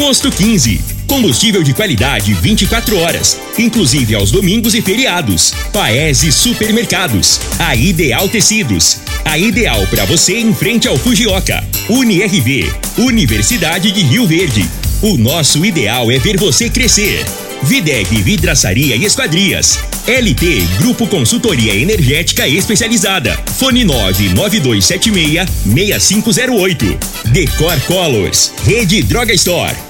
Posto 15. Combustível de qualidade 24 horas, inclusive aos domingos e feriados. Paese Supermercados. A Ideal Tecidos. A ideal para você em frente ao Fujioka. UniRV. Universidade de Rio Verde. O nosso ideal é ver você crescer. Videg Vidraçaria e Esquadrias. LT Grupo Consultoria Energética Especializada. Fone 99276 6508. Decor Colors. Rede Droga Store.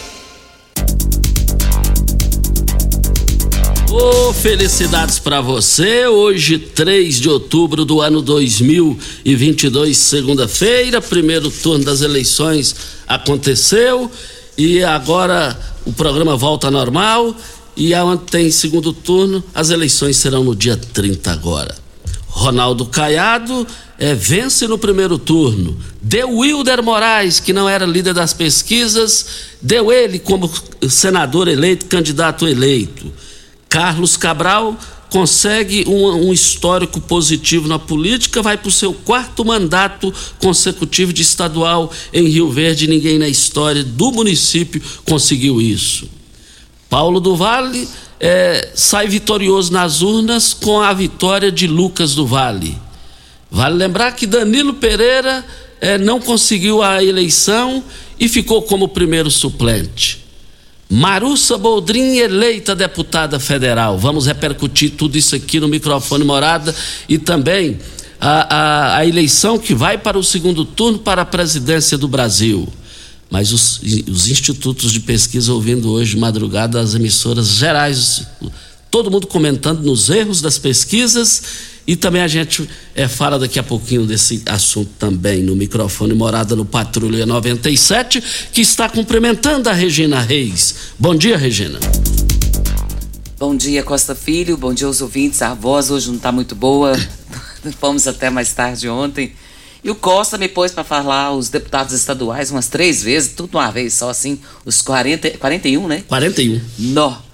Oh, felicidades para você. Hoje, 3 de outubro do ano 2022, segunda-feira, primeiro turno das eleições aconteceu e agora o programa volta normal. E aonde tem segundo turno, as eleições serão no dia 30 agora. Ronaldo Caiado é, vence no primeiro turno. Deu Wilder Moraes, que não era líder das pesquisas, deu ele como senador eleito, candidato eleito. Carlos Cabral consegue um, um, histórico positivo na política, vai para o seu quarto mandato consecutivo de estadual em Rio Verde. Ninguém na história do município conseguiu isso. Paulo do Vale é, sai vitorioso nas urnas com a vitória de Lucas do Vale. Vale lembrar que Danilo Pereira é, não conseguiu a eleição e ficou como primeiro suplente. Marussa Boldrin eleita deputada federal. Vamos repercutir tudo isso aqui no microfone morada e também a, a, a, eleição que vai para o segundo turno para a presidência do Brasil. Mas os, os institutos de pesquisa ouvindo hoje de madrugada as emissoras gerais, todo mundo comentando nos erros das pesquisas e também a gente é, fala daqui a pouquinho desse assunto também no microfone Morada no Patrulha 97, que está cumprimentando a Regina Reis. Bom dia, Regina. Bom dia, Costa Filho. Bom dia aos ouvintes. A voz hoje não está muito boa. Fomos até mais tarde ontem. E o Costa me pôs para falar os deputados estaduais umas três vezes, tudo uma vez só assim, os 40, 41, né? 41. Nó.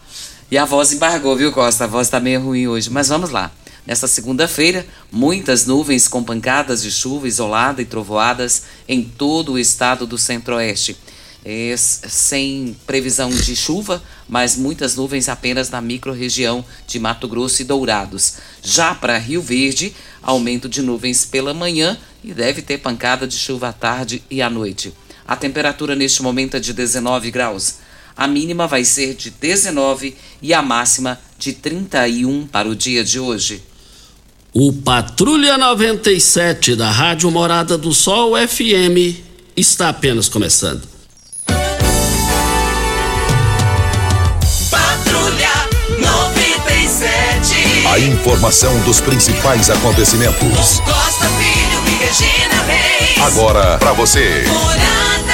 E a voz embargou, viu, Costa? A voz está meio ruim hoje, mas vamos lá. Nesta segunda-feira, muitas nuvens com pancadas de chuva isolada e trovoadas em todo o estado do centro-oeste. É, sem previsão de chuva, mas muitas nuvens apenas na microrregião de Mato Grosso e Dourados. Já para Rio Verde, aumento de nuvens pela manhã e deve ter pancada de chuva à tarde e à noite. A temperatura neste momento é de 19 graus. A mínima vai ser de 19 e a máxima de 31 para o dia de hoje. O Patrulha 97 da Rádio Morada do Sol FM está apenas começando. Patrulha 97. A informação dos principais acontecimentos. Costa Filho e Regina Reis. Agora para você. Morada.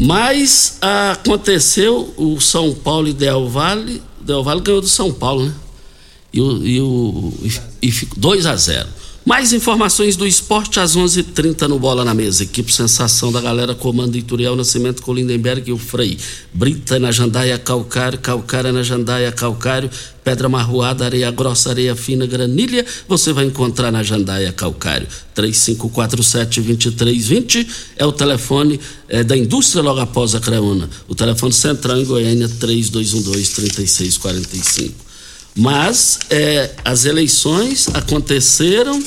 Mas aconteceu o São Paulo e Del Vale Del Valle ganhou do São Paulo, né? E, o, e, o, e, e 2 a 0 mais informações do esporte às 11:30 h 30 no Bola na Mesa. Equipe Sensação da galera comanda Ituriel Nascimento com Lindenberg e o Frei. Brita na Jandaia Calcário, Calcária na Jandaia Calcário, Pedra Marroada, Areia Grossa, Areia Fina, Granilha. Você vai encontrar na Jandaia Calcário. 3547-2320 é o telefone é, da indústria logo após a Creuna. O telefone central em Goiânia 3212-3645. Mas é, as eleições aconteceram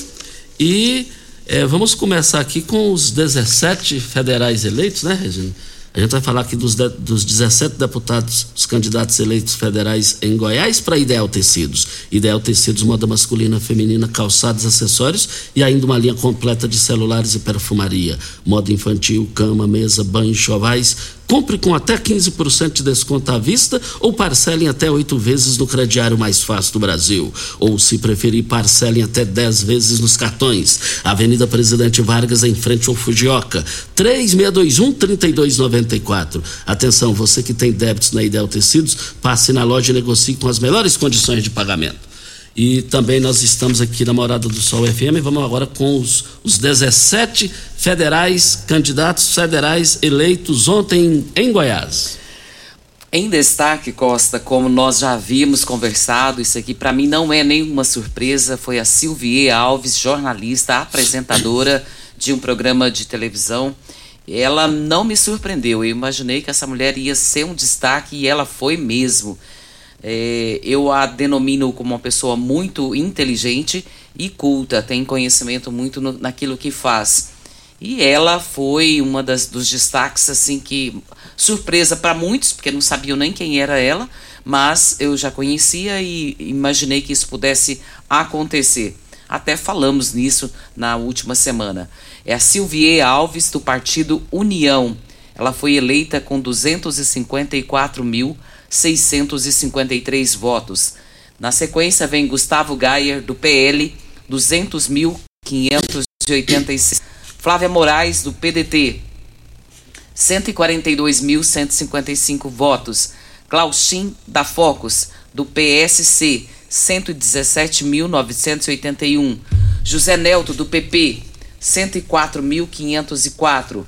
e É, vamos começar aqui com os 17 federais eleitos, né, Regina? A gente vai falar aqui dos, de, dos 17 deputados, os candidatos eleitos federais em Goiás para Ideal Tecidos. Ideal Tecidos, moda masculina, feminina, calçados, acessórios e ainda uma linha completa de celulares e perfumaria. Moda infantil, cama, mesa, banho, chovais Compre com até 15% de desconto à vista ou parcelem até oito vezes no crediário mais fácil do Brasil. Ou, se preferir, parcelem até 10 vezes nos cartões. Avenida Presidente Vargas, em frente ao Fujioka. 3621-3294. Atenção, você que tem débitos na Ideal Tecidos, passe na loja e negocie com as melhores condições de pagamento. E também nós estamos aqui na Morada do Sol FM. Vamos agora com os, os 17 federais, candidatos federais eleitos ontem em Goiás. Em destaque, Costa, como nós já havíamos conversado, isso aqui para mim não é nenhuma surpresa, foi a Silvie Alves, jornalista, apresentadora de um programa de televisão. Ela não me surpreendeu, eu imaginei que essa mulher ia ser um destaque e ela foi mesmo. É, eu a denomino como uma pessoa muito inteligente e culta, tem conhecimento muito no, naquilo que faz. E ela foi uma das, dos destaques, assim, que surpresa para muitos, porque não sabiam nem quem era ela, mas eu já conhecia e imaginei que isso pudesse acontecer. Até falamos nisso na última semana. É a Silvie Alves, do partido União. Ela foi eleita com 254 mil 653 votos. Na sequência vem Gustavo Gayer, do PL, 200.586. Flávia Moraes, do PDT, 142.155 votos. Clausim da Focus, do PSC, 117.981. José Nelto, do PP, 104.504.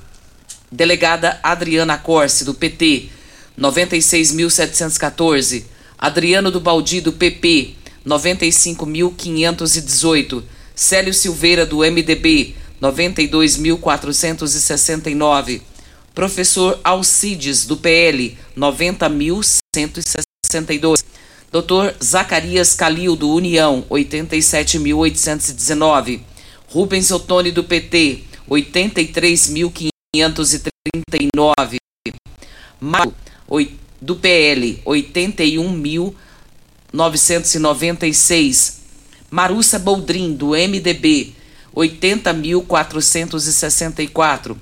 Delegada Adriana Corse, do PT, 96.714. Adriano do Baldi, do PP, 95.518. Célio Silveira, do MDB, 92.469. Professor Alcides, do PL, 90.162. Dr. Zacarias Calil, do União, 87.819. Rubens Ottoni, do PT, 83.539. Marco do PL 81.996. Marussa Boldrin, do MDB, 80.464.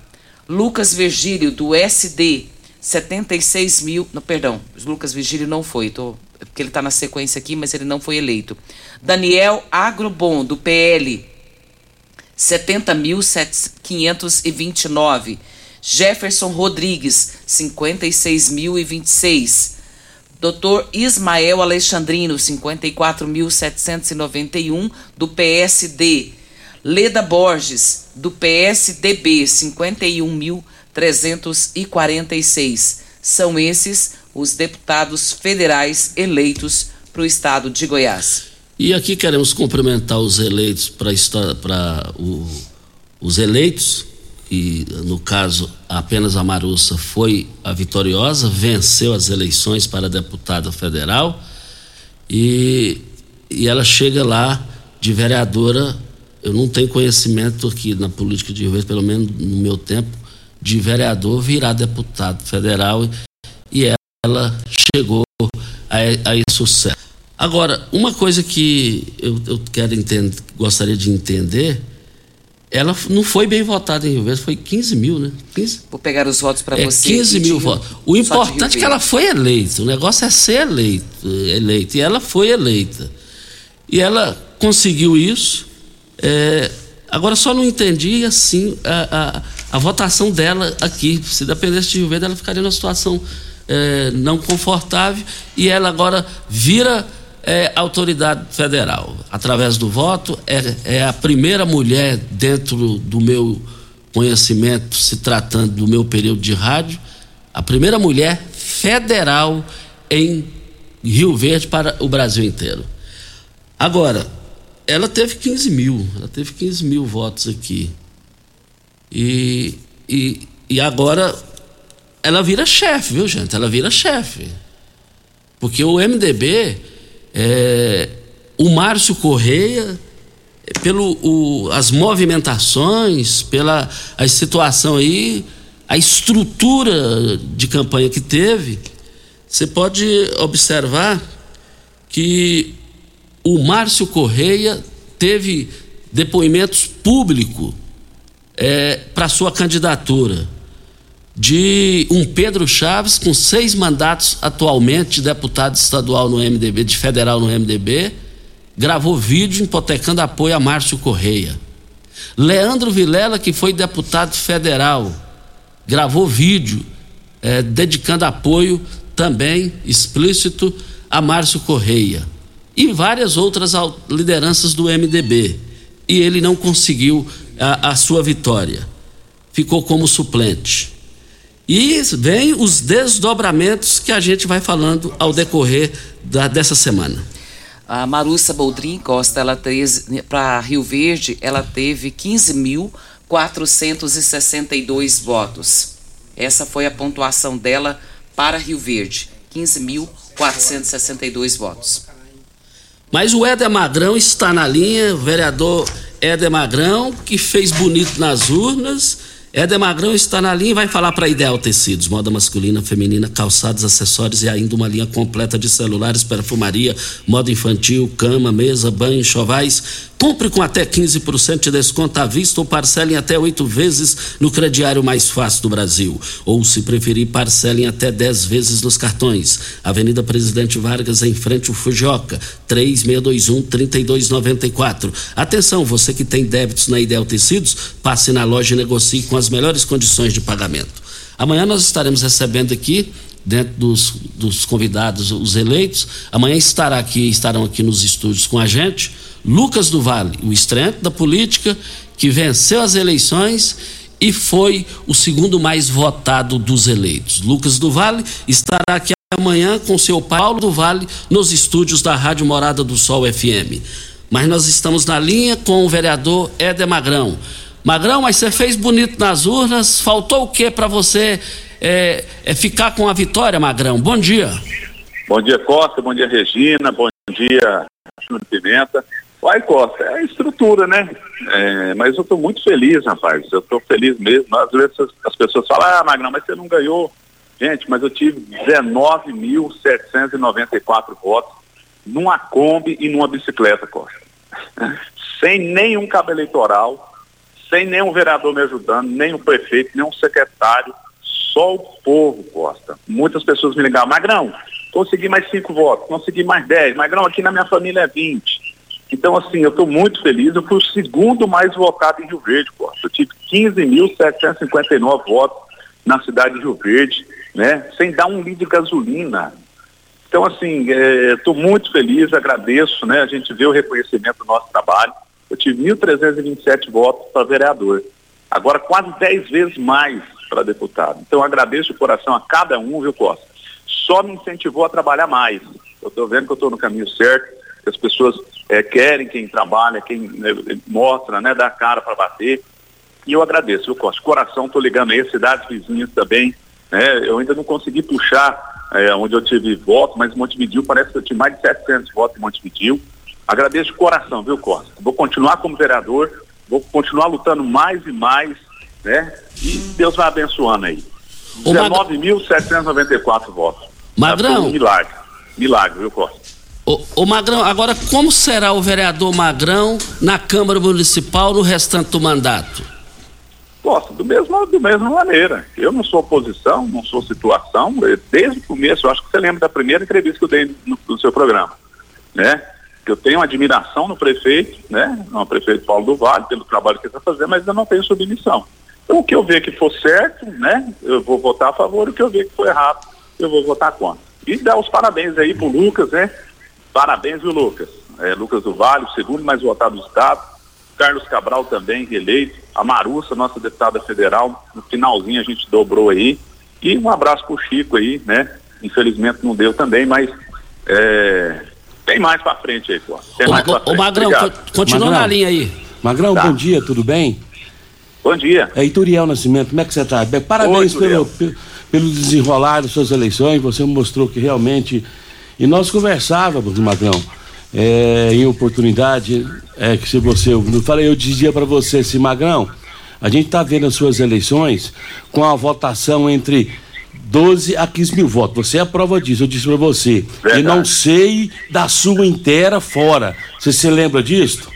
Lucas Virgílio, do SD, 76 mil. Perdão, Lucas Virgílio não foi, tô, é porque ele está na sequência aqui, mas ele não foi eleito. Daniel Agrobon, do PL, 70.529. Jefferson Rodrigues, 56.026. Dr. Ismael Alexandrino, 54.791, do PSD. Leda Borges, do PSDB, 51.346. São esses os deputados federais eleitos para o estado de Goiás. E aqui queremos cumprimentar os eleitos para os eleitos no caso apenas a Marussa foi a vitoriosa, venceu as eleições para deputada federal e, e ela chega lá de vereadora. Eu não tenho conhecimento aqui na política de Rio Verde, pelo menos no meu tempo, de vereador virar deputado federal e ela chegou a, a esse sucesso. Agora, uma coisa que eu, eu quero entender, gostaria de entender ela não foi bem votada em Rio Verde, foi 15 mil, né? 15? Vou pegar os votos para é, você. 15 mil votos. O importante é que ela foi eleita. O negócio é ser eleito, eleita. E ela foi eleita. E ela conseguiu isso. É, agora só não entendi assim a, a, a, votação dela aqui. Se dependesse de Rio Verde, ela ficaria numa situação é, não confortável. E ela agora vira é autoridade federal. Através do voto, é, é a primeira mulher dentro do meu conhecimento, se tratando do meu período de rádio, a primeira mulher federal em Rio Verde para o Brasil inteiro. Agora, ela teve 15 mil, ela teve 15 mil votos aqui. E, e, e agora ela vira chefe, viu, gente? Ela vira chefe. Porque o MDB é, o Márcio Correia pelo o, as movimentações, pela a situação aí, a estrutura de campanha que teve, você pode observar que o Márcio Correia teve depoimentos públicos é, para sua candidatura de um Pedro Chaves com seis mandatos atualmente de deputado estadual no MDB, de federal no MDB, gravou vídeo hipotecando apoio a Márcio Correia. Leandro Vilela, que foi deputado federal, gravou vídeo é, dedicando apoio também explícito a Márcio Correia e várias outras lideranças do MDB. E ele não conseguiu a, a sua vitória. Ficou como suplente. E vem os desdobramentos que a gente vai falando ao decorrer da, dessa semana. A Marussa Boldrin Costa, ela para Rio Verde, ela teve 15.462 votos. Essa foi a pontuação dela para Rio Verde, 15.462 votos. Mas o Éder Magrão está na linha, o vereador Éder Magrão, que fez bonito nas urnas Éder Magrão está na linha e vai falar para Ideal Tecidos, moda masculina, feminina, calçados, acessórios e ainda uma linha completa de celulares, perfumaria, moda infantil, cama, mesa, banho, chovais. Compre com até 15% de desconto à vista ou parcelem até oito vezes no crediário mais fácil do Brasil. Ou, se preferir, parcelem até 10 vezes nos cartões. Avenida Presidente Vargas, em frente ao Fujioka, 3621-3294. Atenção, você que tem débitos na Ideal Tecidos, passe na loja e negocie com as melhores condições de pagamento. Amanhã nós estaremos recebendo aqui dentro dos, dos convidados, os eleitos. Amanhã estará aqui, estarão aqui nos estúdios com a gente Lucas do Vale, o estreante da política, que venceu as eleições e foi o segundo mais votado dos eleitos. Lucas do Vale estará aqui amanhã com seu Paulo do Vale nos estúdios da Rádio Morada do Sol FM. Mas nós estamos na linha com o vereador Éder Magrão. Magrão, mas você fez bonito nas urnas, faltou o que para você é, é, ficar com a vitória, Magrão? Bom dia. Bom dia, Costa, bom dia, Regina, bom dia, Júnior Pimenta. Vai, Costa, é a estrutura, né? É, mas eu estou muito feliz, rapaz. Eu estou feliz mesmo. Às vezes as pessoas falam, ah, Magnão, mas você não ganhou. Gente, mas eu tive 19.794 votos numa Kombi e numa bicicleta, Costa. sem nenhum cabo eleitoral, sem nenhum vereador me ajudando, nem o prefeito, nem um secretário, só o povo, Costa. Muitas pessoas me ligaram, Magrão, consegui mais cinco votos, consegui mais dez, Magrão, aqui na minha família é 20. Então, assim, eu estou muito feliz. Eu fui o segundo mais votado em Rio Verde, pô. Eu tive 15.759 votos na cidade de Rio Verde, né? Sem dar um litro de gasolina. Então, assim, estou é, muito feliz, agradeço, né? A gente vê o reconhecimento do nosso trabalho. Eu tive 1.327 votos para vereador. Agora, quase 10 vezes mais para deputado. Então, agradeço de coração a cada um, viu, Costa? Só me incentivou a trabalhar mais. Eu estou vendo que eu estou no caminho certo que as pessoas é, querem quem trabalha, quem né, mostra, né, dá cara para bater. E eu agradeço, viu, Costa? Coração, estou ligando aí, cidades vizinhas também. Né? Eu ainda não consegui puxar é, onde eu tive voto, mas Montevidil parece que eu tive mais de 700 votos em Montevidil. Agradeço de coração, viu, Costa? Vou continuar como vereador, vou continuar lutando mais e mais, né? E Deus vai abençoando aí. 19.794 votos. Magrão. Um milagre. Milagre, viu, Costa? Ô, Magrão, agora como será o vereador Magrão na Câmara Municipal no restante do mandato? Gosto, do mesmo, do mesma maneira. Eu não sou oposição, não sou situação. Desde o começo, eu acho que você lembra da primeira entrevista que eu dei no, no seu programa, né? Que eu tenho admiração no prefeito, né? No prefeito Paulo do Vale, pelo trabalho que ele está fazendo, mas eu não tenho submissão. Então, o que eu ver que for certo, né? Eu vou votar a favor, o que eu ver que for errado, eu vou votar contra. E dar os parabéns aí pro Lucas, né? Parabéns, viu, Lucas? É, Lucas do Vale, o segundo mais votado do Estado. Carlos Cabral também, eleito. A Marussa, nossa deputada federal. No finalzinho a gente dobrou aí. E um abraço pro Chico aí, né? Infelizmente não deu também, mas é, tem mais pra frente aí, pô. Tem ô, mais pra frente. Ô, Magrão, continua Magrão. na linha aí. Magrão, tá. bom dia, tudo bem? Bom dia. É Ituriel Nascimento, como é que você está? Parabéns Oi, pelo, pelo desenrolar das suas eleições, você mostrou que realmente e nós conversávamos, Magrão, é, em oportunidade, é que se você. Eu falei, eu dizia para você, esse Magrão, a gente está vendo as suas eleições com a votação entre 12 a 15 mil votos. Você é a prova disso, eu disse para você. Verdade. E não sei da sua inteira fora. Você se lembra disso?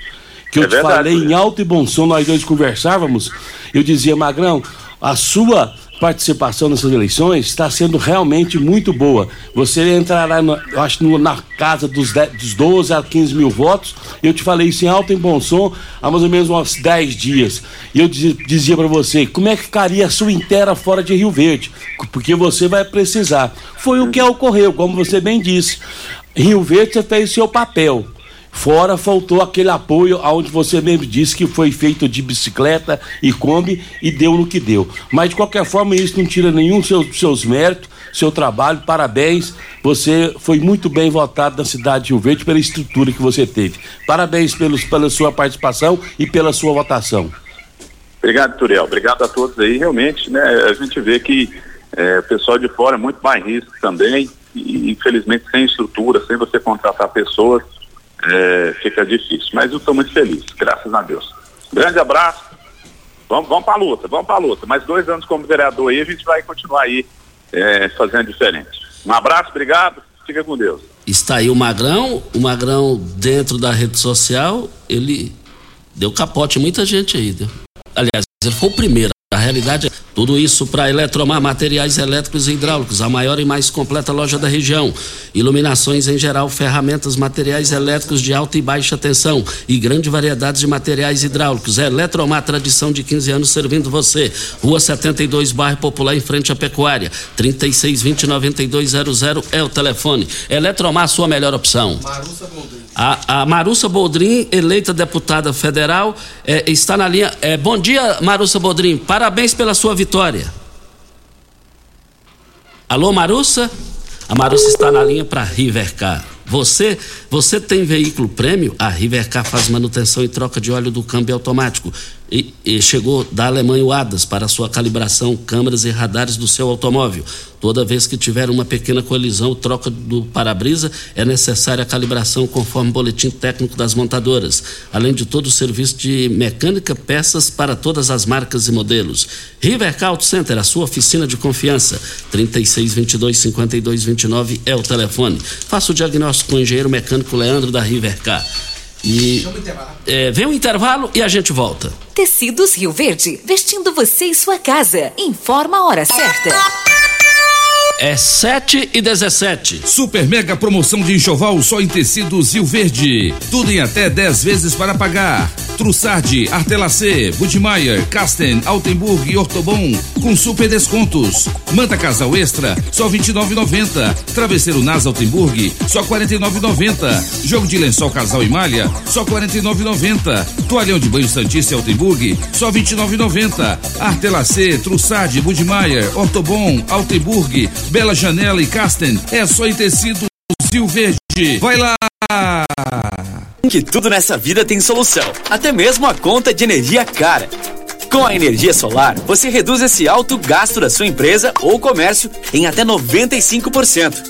Que eu é te verdade, falei em alto e bom som, nós dois conversávamos. Eu dizia, Magrão, a sua participação nessas eleições está sendo realmente muito boa. Você entrará, no, eu acho, no, na casa dos, 10, dos 12 a 15 mil votos. Eu te falei isso em alto e bom som há mais ou menos uns 10 dias. E eu dizia, dizia para você, como é que ficaria a sua inteira fora de Rio Verde? Porque você vai precisar. Foi o que ocorreu, como você bem disse. Rio Verde fez seu papel. Fora faltou aquele apoio aonde você mesmo disse que foi feito de bicicleta e Kombi e deu no que deu. Mas de qualquer forma isso não tira nenhum dos seus, seus méritos, seu trabalho, parabéns. Você foi muito bem votado na cidade de Rio Verde pela estrutura que você teve. Parabéns pelos, pela sua participação e pela sua votação. Obrigado, Turiel. Obrigado a todos aí. Realmente, né, a gente vê que é, o pessoal de fora é muito mais risco também e infelizmente sem estrutura, sem você contratar pessoas, é, fica difícil. Mas eu estou muito feliz, graças a Deus. Grande abraço. Vamos, vamos para a luta, vamos para a luta. Mais dois anos como vereador aí, a gente vai continuar aí é, fazendo diferente. Um abraço, obrigado, fica com Deus. Está aí o Magrão, o Magrão dentro da rede social, ele deu capote muita gente aí. Deu. Aliás, ele foi o primeiro. A realidade é tudo isso para Eletromar Materiais Elétricos e Hidráulicos, a maior e mais completa loja da região. Iluminações em geral, ferramentas, materiais elétricos de alta e baixa tensão e grande variedade de materiais hidráulicos. Eletromar, tradição de 15 anos servindo você. Rua 72, bairro Popular, em frente à Pecuária. 3620-9200 é o telefone. Eletromar, sua melhor opção. Marussa Boldrin. A, a Marussa Boldrin, eleita deputada federal, é, está na linha. É, bom dia, Marussa Boldrin. Parabéns pela sua vitória. Alô, Marussa? A Marussa está na linha para Rivercar. Você, você tem veículo prêmio? A Rivercar faz manutenção e troca de óleo do câmbio automático e, e chegou da Alemanha o ADAS para sua calibração, câmeras e radares do seu automóvel. Toda vez que tiver uma pequena colisão, troca do para-brisa, é necessária a calibração conforme o boletim técnico das montadoras, além de todo o serviço de mecânica, peças para todas as marcas e modelos. Rivercar Auto Center, a sua oficina de confiança. 3622-5229 é o telefone. Faça o diagnóstico com o engenheiro mecânico Leandro da Rivercar. E é, vem um intervalo e a gente volta. Tecidos Rio Verde, vestindo você e sua casa. Informa a hora certa. É 7 e 17. Super mega promoção de enxoval só em tecidos Rio Verde. Tudo em até 10 vezes para pagar. Trussardi, Artelacê, Budmeier, Casten, Altenburg e Ortobon com super descontos. Manta Casal Extra, só 29,90. Travesseiro Nas Altenburg, só 49,90. Jogo de lençol Casal e Malha, só 49,90. Toalhão de banho Santista Altenburg, só 29,90. Artelacê, Trussardi, Budmeier, Ortobon, Altenburg, Bela Janela e Casten é só em tecido Zil Verde. Vai lá! Que tudo nessa vida tem solução, até mesmo a conta de energia cara. Com a energia solar, você reduz esse alto gasto da sua empresa ou comércio em até 95%.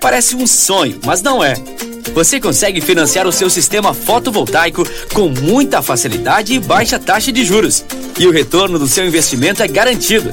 Parece um sonho, mas não é. Você consegue financiar o seu sistema fotovoltaico com muita facilidade e baixa taxa de juros. E o retorno do seu investimento é garantido.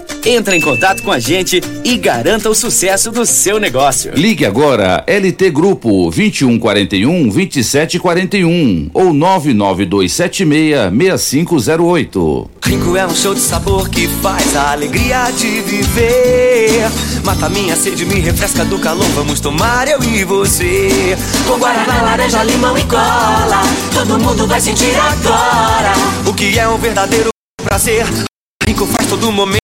Entre em contato com a gente e garanta o sucesso do seu negócio. Ligue agora LT Grupo 2141 2741 ou 99276 6508. Rico é um show de sabor que faz a alegria de viver. Mata minha sede, me refresca do calor. Vamos tomar eu e você. Com guaraná, laranja, limão e cola. Todo mundo vai sentir agora. O que é um verdadeiro prazer. Rico faz todo momento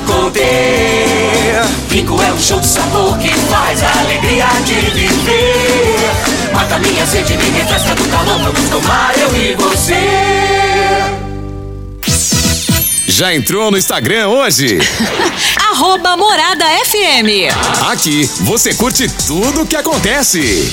conter. Rico é um show de sabor que faz a alegria de viver. Mata minha sede, me refresca do calor. Vamos tomar eu e você. Já entrou no Instagram hoje? Arroba Morada FM. Aqui você curte tudo o que acontece.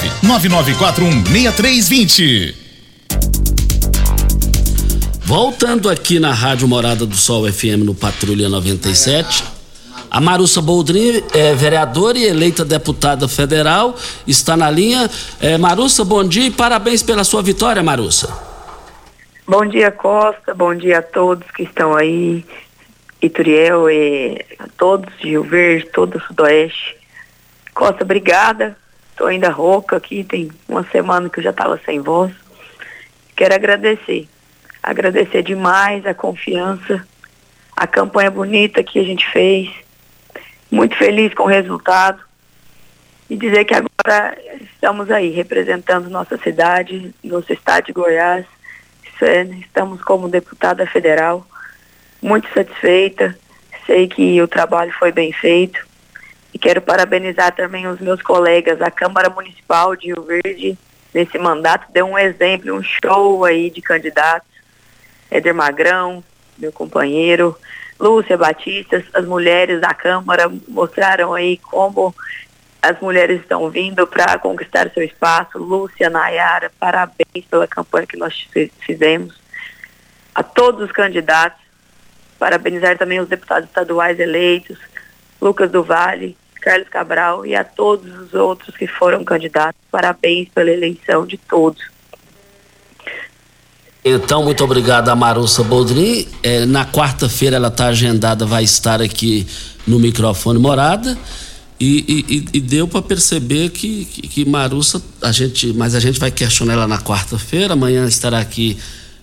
99416320. Voltando aqui na Rádio Morada do Sol FM no Patrulha 97. A Marussa Boldrin é vereadora e eleita deputada federal, está na linha. É, Marussa, bom dia e parabéns pela sua vitória, Marussa. Bom dia, Costa. Bom dia a todos que estão aí. Ituriel e a todos de Rio Verde, todo o Sudoeste. Costa, obrigada Estou ainda rouca aqui, tem uma semana que eu já estava sem voz. Quero agradecer. Agradecer demais a confiança, a campanha bonita que a gente fez. Muito feliz com o resultado. E dizer que agora estamos aí representando nossa cidade, nosso estado de Goiás. É, estamos como deputada federal. Muito satisfeita. Sei que o trabalho foi bem feito e quero parabenizar também os meus colegas, a Câmara Municipal de Rio Verde, nesse mandato, deu um exemplo, um show aí de candidatos. Éder Magrão, meu companheiro, Lúcia Batista, as mulheres da Câmara mostraram aí como as mulheres estão vindo para conquistar seu espaço. Lúcia, Nayara, parabéns pela campanha que nós fizemos. A todos os candidatos, parabenizar também os deputados estaduais eleitos, Lucas do Vale, Carlos Cabral e a todos os outros que foram candidatos. Parabéns pela eleição de todos. Então, muito obrigado a Marussa Boldrin. É, na quarta-feira ela está agendada, vai estar aqui no microfone morada. E, e, e deu para perceber que, que, que, Marussa, a gente, mas a gente vai questionar ela na quarta-feira. Amanhã estará aqui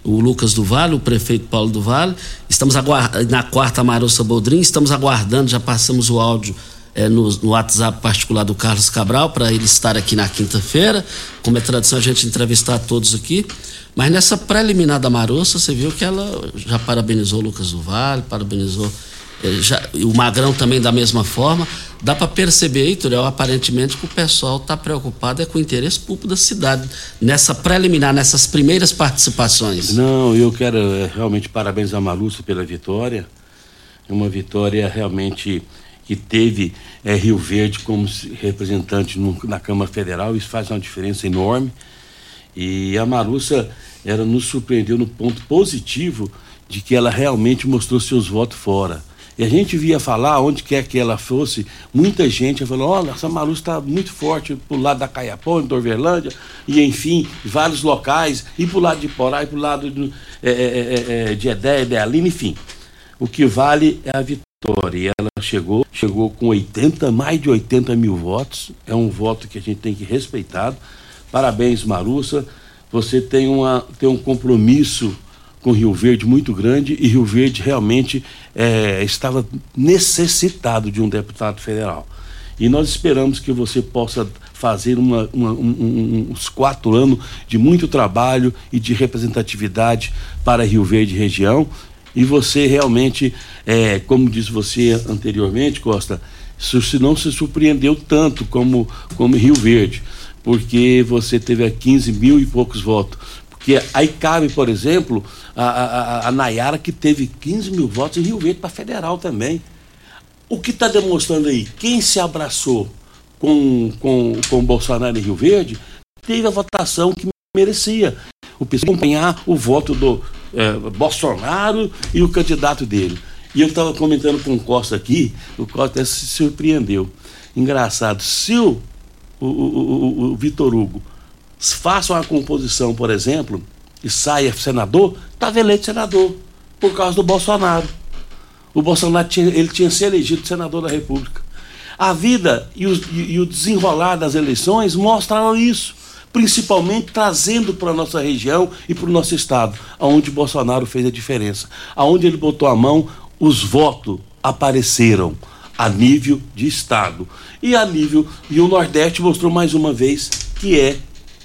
o Lucas do Vale, o prefeito Paulo do Vale. Estamos aguardando, na quarta, Marussa Boldrin. Estamos aguardando, já passamos o áudio é, no, no, WhatsApp particular do Carlos Cabral para ele estar aqui na quinta-feira. Como é tradição a gente entrevistar todos aqui. Mas nessa preliminar da Maroça, você viu que ela já parabenizou o Lucas do parabenizou é, já, o Magrão também da mesma forma. Dá para perceber, Heitor, aparentemente que o pessoal está preocupado é com o interesse público da cidade nessa preliminar, nessas primeiras participações. Não, eu quero é, realmente parabenizar a Marussa pela vitória. É uma vitória realmente que teve é, Rio Verde como representante no, na Câmara Federal, isso faz uma diferença enorme. E a Marussa ela nos surpreendeu no ponto positivo de que ela realmente mostrou seus votos fora. E a gente via falar, onde quer que ela fosse, muita gente falou, olha, essa Marussa está muito forte pro lado da Caiapó, em Dorverlândia, e enfim, vários locais, e pro lado de Porá, e pro lado de, é, é, é, de Edé, enfim. O que vale é a vitória. E ela chegou, chegou com 80, mais de 80 mil votos. É um voto que a gente tem que respeitar. Parabéns, Marussa. Você tem, uma, tem um compromisso com Rio Verde muito grande e Rio Verde realmente é, estava necessitado de um deputado federal. E nós esperamos que você possa fazer uma, uma, um, uns quatro anos de muito trabalho e de representatividade para Rio Verde região e você realmente, é, como disse você anteriormente, Costa, se não se surpreendeu tanto como, como Rio Verde, porque você teve a 15 mil e poucos votos. Porque aí cabe, por exemplo, a, a, a Nayara, que teve 15 mil votos em Rio Verde para federal também. O que está demonstrando aí? Quem se abraçou com, com, com Bolsonaro em Rio Verde teve a votação que merecia. O pessoal acompanhar o voto do, é, Bolsonaro e o candidato dele. E eu estava comentando com o Costa aqui, o Costa se surpreendeu. Engraçado, se o, o, o, o, Vitor Hugo faça uma composição, por exemplo, e saia senador, estava eleito senador, por causa do Bolsonaro. O Bolsonaro tinha, ele tinha se elegido senador da República. A vida e o, e o desenrolar das eleições mostraram isso principalmente trazendo para a nossa região e para o nosso estado, aonde Bolsonaro fez a diferença. Aonde ele botou a mão, os votos apareceram a nível de estado. E a nível e o Nordeste mostrou mais uma vez que é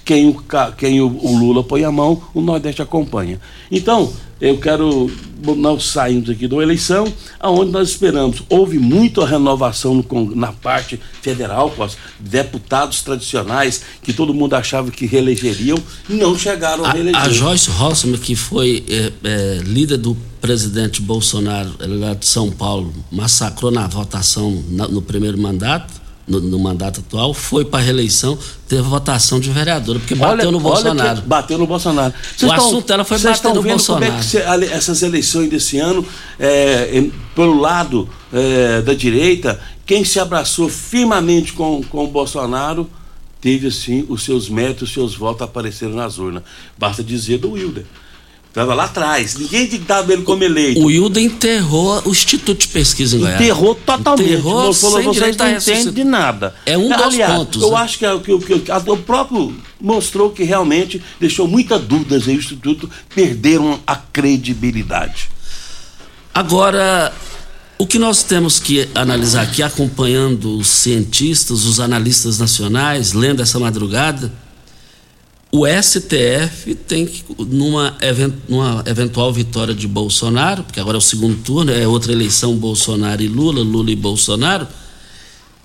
quem o, quem o, o Lula põe a mão, o Nordeste acompanha. Então, eu quero nós saímos aqui da eleição, aonde nós esperamos. Houve muita renovação no, na parte federal, com os deputados tradicionais, que todo mundo achava que reelegeriam, não chegaram a, a reeleger. A Joyce Rossman, que foi é, é, líder do presidente Bolsonaro, lá de São Paulo, massacrou na votação na, no primeiro mandato no, no, mandato atual, foi para a reeleição, teve votação de vereadora, porque bateu olha, no Bolsonaro. bateu no Bolsonaro. O assunto dela foi bater no Bolsonaro. Como é que cê, essas eleições desse ano, é, pelo lado é, da direita, quem se abraçou firmemente com, com o Bolsonaro teve, assim, os seus méritos, os seus votos apareceram nas urnas. Basta dizer do Wilder. Estava lá atrás. Ninguém dava ele como eleito. O Hilda enterrou o Instituto de Pesquisa em Goiás. Enterrou totalmente. Enterrou falou, vocês não entendem de nada. É um Aliás, dos pontos. Eu né? acho que, é, que, que, que o próprio mostrou que realmente deixou muitas dúvidas e o Instituto perderam a credibilidade. Agora, o que nós temos que analisar aqui, acompanhando os cientistas, os analistas nacionais, lendo essa madrugada o STF tem que, numa, numa, eventual vitória de Bolsonaro, porque agora é o segundo turno, é outra eleição Bolsonaro e Lula, Lula e Bolsonaro,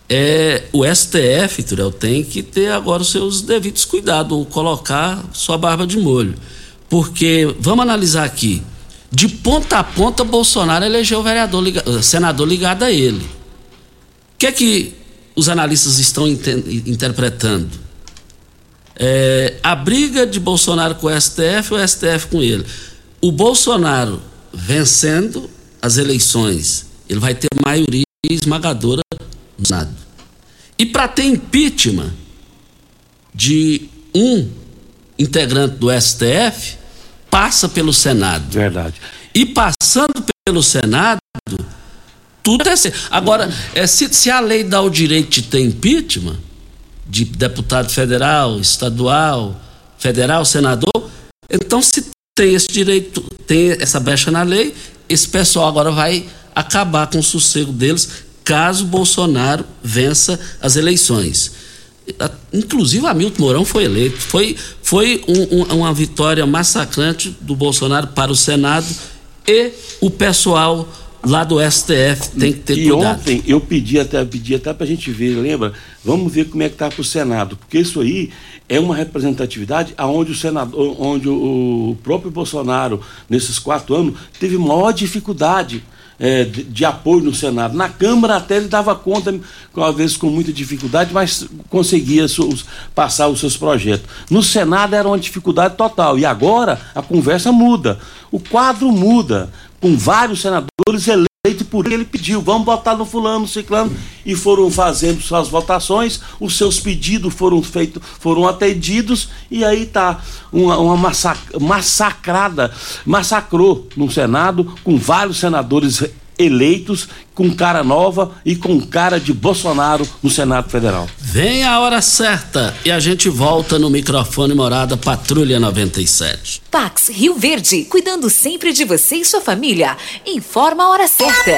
é, o STF, Turel, tem que ter agora os seus devidos cuidados, ou colocar sua barba de molho. Porque, vamos analisar aqui, de ponta a ponta, Bolsonaro elegeu o vereador, senador ligado a ele. O que é que os analistas estão interpretando? É, a briga de Bolsonaro com o STF, o STF com ele. O Bolsonaro vencendo as eleições, ele vai ter maioria esmagadora no Senado. E para ter impeachment de um integrante do STF, passa pelo Senado. Verdade. E passando pelo Senado, tudo é assim. Agora, é, se, se a lei dá o direito de ter impeachment, de deputado federal, estadual, federal, senador. Então, se tem esse direito, tem essa brecha na lei, esse pessoal agora vai acabar com o sossego deles caso Bolsonaro vença as eleições. Inclusive, Hamilton Mourão foi eleito. Foi, foi um, um, uma vitória massacrante do Bolsonaro para o Senado e o pessoal lá do STF tem que ter e cuidado. E ontem eu pedi até, pedi até para a gente ver, lembra? Vamos ver como é que está para o Senado, porque isso aí é uma representatividade aonde o senador, onde o, próprio Bolsonaro, nesses quatro anos, teve maior dificuldade. É, de, de, apoio no Senado. Na Câmara até ele dava conta, às vezes com muita dificuldade, mas conseguia seus, passar os seus projetos. No Senado era uma dificuldade total. E agora a conversa muda. O quadro muda com vários senadores eleitos por ele, ele pediu, vamos votar no fulano, no ciclano, e foram fazendo suas votações, os seus pedidos foram feitos, foram atendidos, e aí tá uma, uma massacrada, massacrou no Senado, com vários senadores eleitos com cara nova e com cara de Bolsonaro no Senado Federal. Vem a hora certa e a gente volta no microfone Morada Patrulha 97. Pax Rio Verde, cuidando sempre de você e sua família. Informa a hora certa.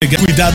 legado cuidado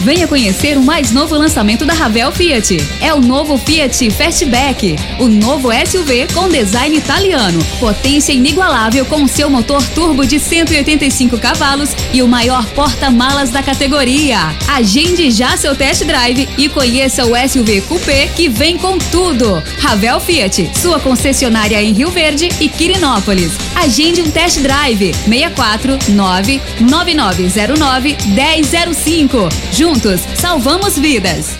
Venha conhecer o mais novo lançamento da Ravel Fiat. É o novo Fiat Fastback, o novo SUV com design italiano, potência inigualável com seu motor turbo de 185 cavalos e o maior porta-malas da categoria. Agende já seu test drive e conheça o SUV Coupé que vem com tudo. Ravel Fiat, sua concessionária em Rio Verde e Quirinópolis. Agende um test drive 64 99909 1005. Juntos, salvamos vidas.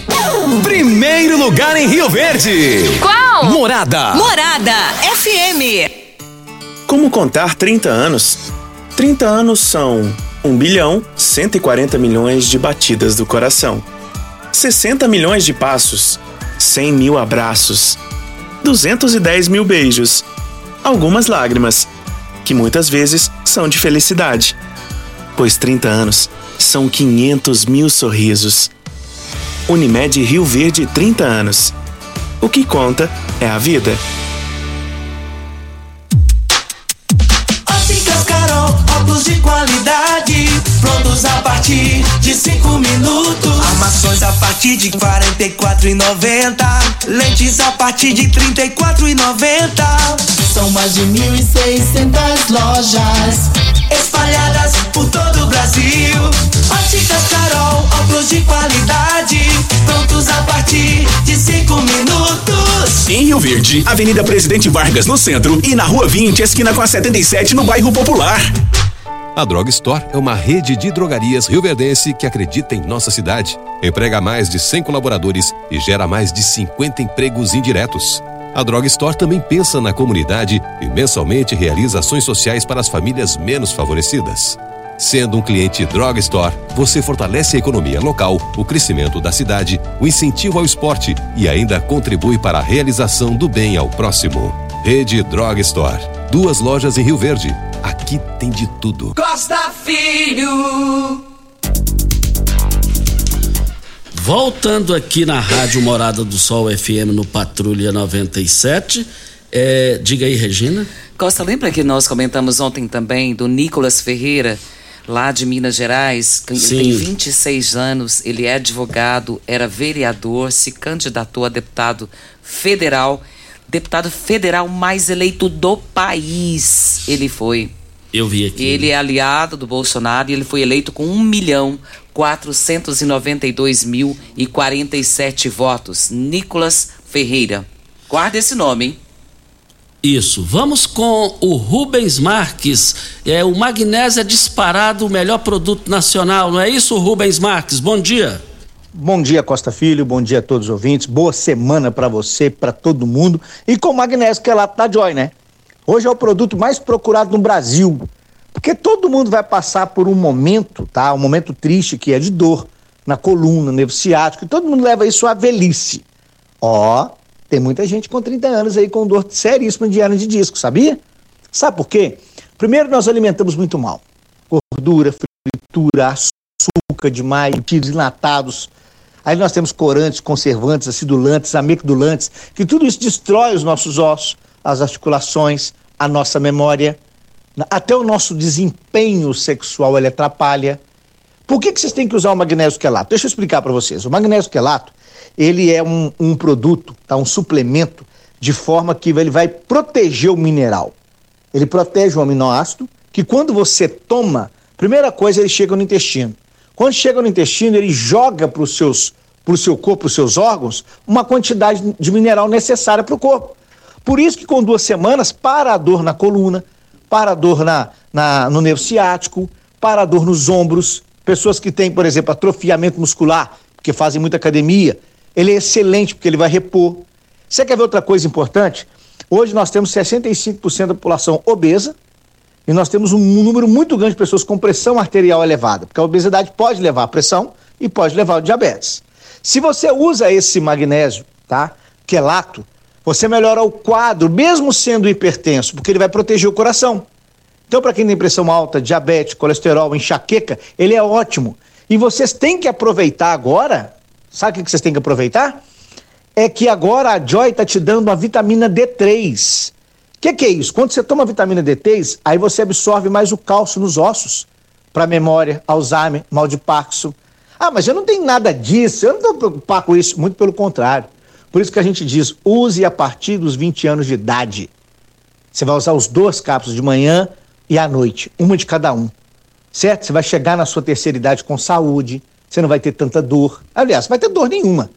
Primeiro lugar em Rio Verde. Qual? Morada. Morada FM. Como contar 30 anos? 30 anos são 1 bilhão 140 milhões de batidas do coração, 60 milhões de passos, 100 mil abraços, 210 mil beijos, algumas lágrimas, que muitas vezes são de felicidade, pois 30 anos são 500 mil sorrisos. Unimed Rio Verde 30 anos. O que conta é a vida. Óticas Carol, óculos de qualidade, prontos a partir de 5 minutos. Armações a partir de 44,90. Lentes a partir de 34,90. São mais de 1.600 lojas espalhadas por todo o Brasil. Óticas Carol, óculos de qualidade, prontos a partir de 5 minutos. Em Rio Verde, Avenida Presidente Vargas no centro e na Rua 20, esquina com a 77 no bairro Popular. A Drog Store é uma rede de drogarias rioverdense que acredita em nossa cidade, emprega mais de 100 colaboradores e gera mais de 50 empregos indiretos. A Drog Store também pensa na comunidade e mensalmente realiza ações sociais para as famílias menos favorecidas. Sendo um cliente Drog Store, você fortalece a economia local, o crescimento da cidade, o incentivo ao esporte e ainda contribui para a realização do bem ao próximo. Rede Drog Store. Duas lojas em Rio Verde. Aqui tem de tudo. Costa Filho. Voltando aqui na Rádio Morada do Sol FM no Patrulha 97. É, diga aí, Regina. Costa, lembra que nós comentamos ontem também do Nicolas Ferreira, lá de Minas Gerais? que Ele Sim. tem 26 anos, ele é advogado, era vereador, se candidatou a deputado federal, deputado federal mais eleito do país. Ele foi. Eu vi aqui. Ele é aliado do Bolsonaro e ele foi eleito com 1 milhão 492 mil e 47 votos. Nicolas Ferreira. Guarda esse nome, hein? Isso. Vamos com o Rubens Marques. É, o magnésio é disparado o melhor produto nacional, não é isso, Rubens Marques? Bom dia. Bom dia, Costa Filho. Bom dia a todos os ouvintes. Boa semana para você, para todo mundo. E com magnésio que é lá da Joy, né? Hoje é o produto mais procurado no Brasil. Porque todo mundo vai passar por um momento, tá? Um momento triste que é de dor na coluna, nervo ciático, e todo mundo leva isso à velhice. Ó, tem muita gente com 30 anos aí com dor seríssima de hernia de disco, sabia? Sabe por quê? Primeiro, nós alimentamos muito mal. Gordura, fritura, açúcar demais, embutidos enlatados. Aí nós temos corantes, conservantes, acidulantes, amecdulantes, que tudo isso destrói os nossos ossos, as articulações, a nossa memória, até o nosso desempenho sexual ele atrapalha. Por que, que vocês têm que usar o magnésio quelato? Deixa eu explicar para vocês. O magnésio quelato, ele é um, um produto, tá? um suplemento, de forma que ele vai proteger o mineral. Ele protege o aminoácido, que quando você toma, primeira coisa, ele chega no intestino. Quando chega no intestino, ele joga para o seu corpo, para os seus órgãos, uma quantidade de mineral necessária para o corpo. Por isso que com duas semanas, para a dor na coluna, para dor na, na, no nervo ciático, para dor nos ombros, pessoas que têm, por exemplo, atrofiamento muscular, porque fazem muita academia, ele é excelente porque ele vai repor. Você quer ver outra coisa importante? Hoje nós temos 65% da população obesa e nós temos um número muito grande de pessoas com pressão arterial elevada, porque a obesidade pode levar à pressão e pode levar ao diabetes. Se você usa esse magnésio, tá? Quelato, você melhora o quadro, mesmo sendo hipertenso, porque ele vai proteger o coração. Então, para quem tem pressão alta, diabetes, colesterol, enxaqueca, ele é ótimo. E vocês têm que aproveitar agora, sabe o que vocês têm que aproveitar? É que agora a Joy está te dando a vitamina D3. O que, que é isso? Quando você toma vitamina D3, aí você absorve mais o cálcio nos ossos, para memória, Alzheimer, mal de Parkinson. Ah, mas eu não tenho nada disso, eu não estou preocupado com isso, muito pelo contrário. Por isso que a gente diz, use a partir dos 20 anos de idade. Você vai usar os dois cápsulas de manhã e à noite, uma de cada um certo? Você vai chegar na sua terceira idade com saúde, você não vai ter tanta dor. Aliás, vai ter dor nenhuma,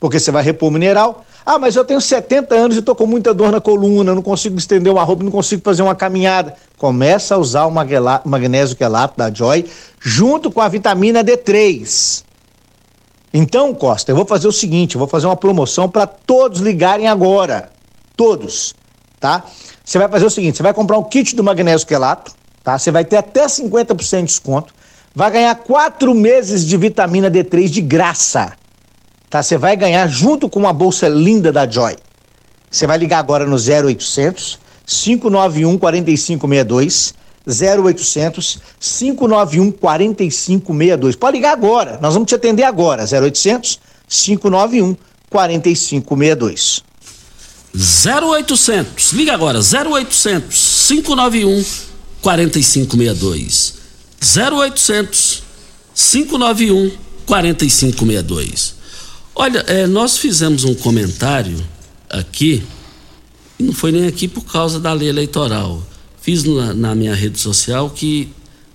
porque você vai repor mineral. Ah, mas eu tenho 70 anos e estou com muita dor na coluna, não consigo estender uma roupa, não consigo fazer uma caminhada. Começa a usar o magnésio quelato da Joy junto com a vitamina D3. Então, Costa, eu vou fazer o seguinte, eu vou fazer uma promoção para todos ligarem agora. Todos, tá? Você vai fazer o seguinte, você vai comprar um kit do magnésio quelato, tá? Você vai ter até 50% de desconto. Vai ganhar quatro meses de vitamina D3 de graça. Tá? Você vai ganhar junto com uma bolsa linda da Joy. Você vai ligar agora no 0800 591 4562 0800 591 4562. Pode ligar agora. Nós vamos te atender agora. 0800 591 4562. 0800. Liga agora. 0800 591 4562. 0800 591 4562. Olha, é, nós fizemos um comentário aqui, e não foi nem aqui por causa da lei eleitoral. Fiz na, na minha rede social que